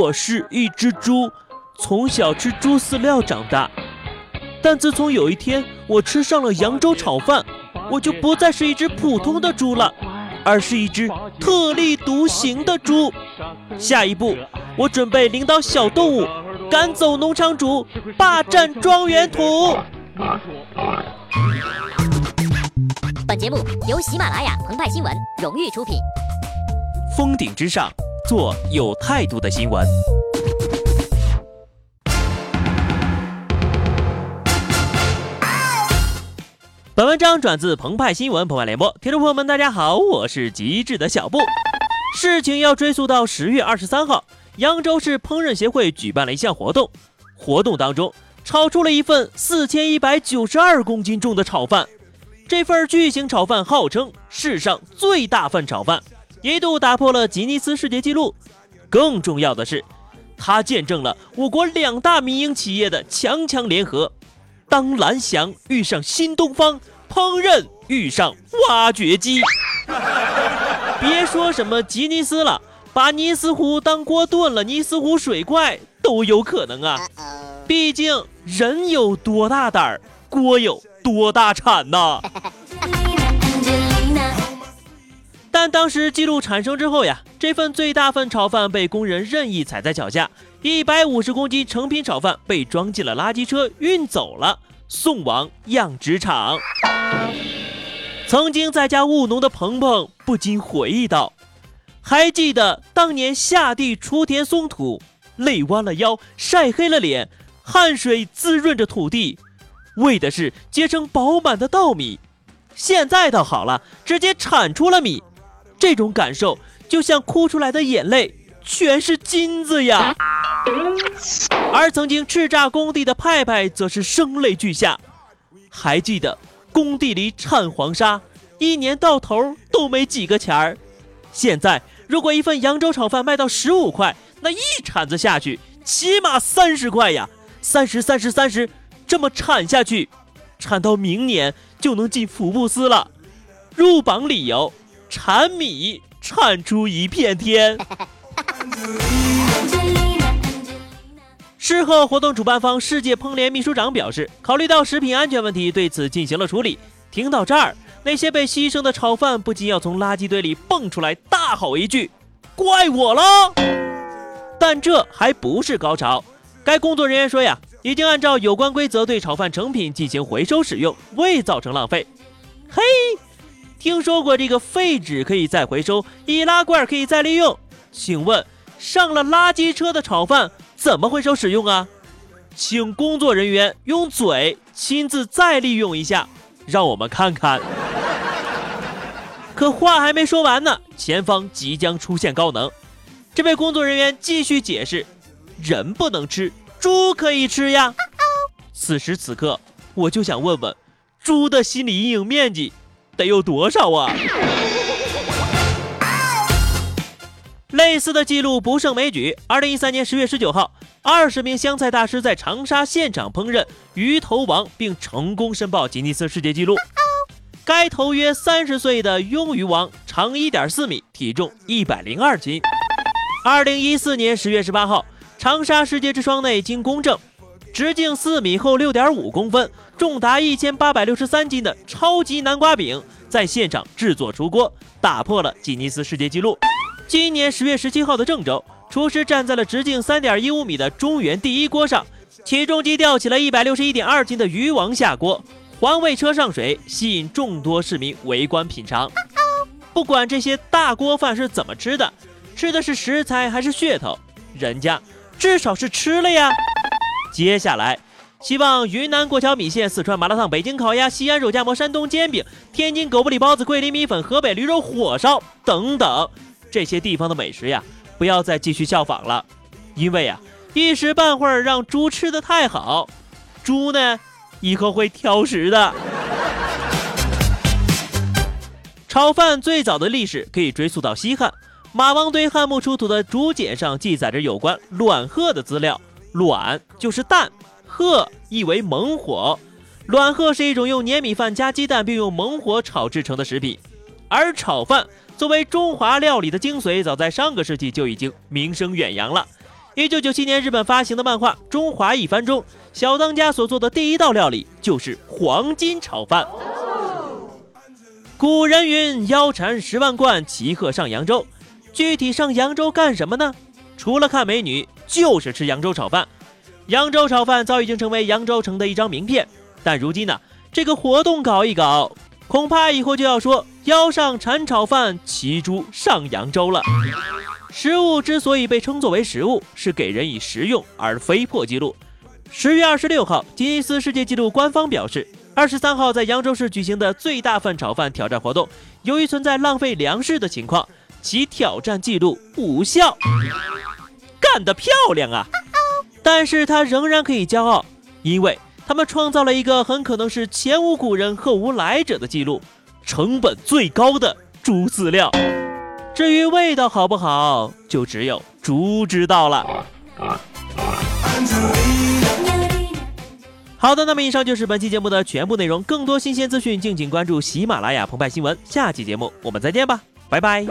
我是一只猪，从小吃猪饲料长大。但自从有一天我吃上了扬州炒饭，我就不再是一只普通的猪了，而是一只特立独行的猪。下一步，我准备领导小动物赶走农场主，霸占庄园土。本节目由喜马拉雅澎湃新闻荣誉出品。峰顶之上，做有态度的新闻。本文章转自澎湃新闻澎湃联播，听众朋友们，大家好，我是极致的小布。事情要追溯到十月二十三号，扬州市烹饪协会举办了一项活动，活动当中炒出了一份四千一百九十二公斤重的炒饭。这份巨型炒饭号称世上最大份炒饭。一度打破了吉尼斯世界纪录，更重要的是，它见证了我国两大民营企业的强强联合。当蓝翔遇上新东方，烹饪遇上挖掘机，别说什么吉尼斯了，把尼斯湖当锅炖了，尼斯湖水怪都有可能啊！毕竟人有多大胆儿，锅有多大产呐！但当时记录产生之后呀，这份最大份炒饭被工人任意踩在脚下，一百五十公斤成品炒饭被装进了垃圾车运走了，送往养殖场。曾经在家务农的鹏鹏不禁回忆道：“还记得当年下地锄田松土，累弯了腰，晒黑了脸，汗水滋润着土地，为的是结成饱满的稻米。现在倒好了，直接产出了米。”这种感受就像哭出来的眼泪全是金子呀！而曾经叱咤工地的派派则是声泪俱下。还记得工地里铲黄沙，一年到头都没几个钱儿。现在如果一份扬州炒饭卖到十五块，那一铲子下去起码三十块呀！三十、三十、三十，这么铲下去，铲到明年就能进福布斯了。入榜理由。产米产出一片天。事后，活动主办方世界烹联秘书长表示，考虑到食品安全问题，对此进行了处理。听到这儿，那些被牺牲的炒饭不禁要从垃圾堆里蹦出来，大吼一句：“怪我了！”但这还不是高潮。该工作人员说呀，已经按照有关规则对炒饭成品进行回收使用，未造成浪费。嘿。听说过这个废纸可以再回收，易拉罐可以再利用。请问上了垃圾车的炒饭怎么回收使用啊？请工作人员用嘴亲自再利用一下，让我们看看。可话还没说完呢，前方即将出现高能。这位工作人员继续解释：人不能吃，猪可以吃呀。此时此刻，我就想问问，猪的心理阴影面积。得有多少啊？类似的记录不胜枚举。二零一三年十月十九号，二十名湘菜大师在长沙现场烹饪鱼头王，并成功申报吉尼斯世界纪录。该头约三十岁的鳙鱼王长一点四米，体重一百零二斤。二零一四年十月十八号，长沙世界之窗内经公证。直径四米，厚六点五公分，重达一千八百六十三斤的超级南瓜饼在现场制作出锅，打破了吉尼斯世界纪录。今年十月十七号的郑州，厨师站在了直径三点一五米的中原第一锅上，起重机吊起了一百六十一点二斤的鱼王下锅，环卫车上水，吸引众多市民围观品尝。不管这些大锅饭是怎么吃的，吃的是食材还是噱头，人家至少是吃了呀。接下来，希望云南过桥米线、四川麻辣烫、北京烤鸭、西安肉夹馍、山东煎饼、天津狗不理包子、桂林米粉、河北驴肉火烧等等这些地方的美食呀，不要再继续效仿了，因为呀，一时半会儿让猪吃的太好，猪呢以后会挑食的。炒饭最早的历史可以追溯到西汉，马王堆汉墓出土的竹简上记载着有关卵鹤的资料。卵就是蛋，鹤意为猛火，卵鹤是一种用粘米饭加鸡蛋并用猛火炒制成的食品。而炒饭作为中华料理的精髓，早在上个世纪就已经名声远扬了。一九九七年日本发行的漫画《中华一番》中，小当家所做的第一道料理就是黄金炒饭。古人云：“腰缠十万贯，骑鹤上扬州。”具体上扬州干什么呢？除了看美女，就是吃扬州炒饭。扬州炒饭早已经成为扬州城的一张名片。但如今呢，这个活动搞一搞，恐怕以后就要说腰上缠炒饭，骑猪上扬州了。食物之所以被称作为食物，是给人以食用，而非破纪录。十月二十六号，吉尼斯世界纪录官方表示，二十三号在扬州市举行的最大份炒饭挑战活动，由于存在浪费粮食的情况，其挑战记录无效。干得漂亮啊！但是他仍然可以骄傲，因为他们创造了一个很可能是前无古人后无来者的记录：成本最高的猪饲料。至于味道好不好，就只有猪知道了。好的，那么以上就是本期节目的全部内容。更多新鲜资讯，敬请关注喜马拉雅澎湃新闻。下期节目我们再见吧，拜拜。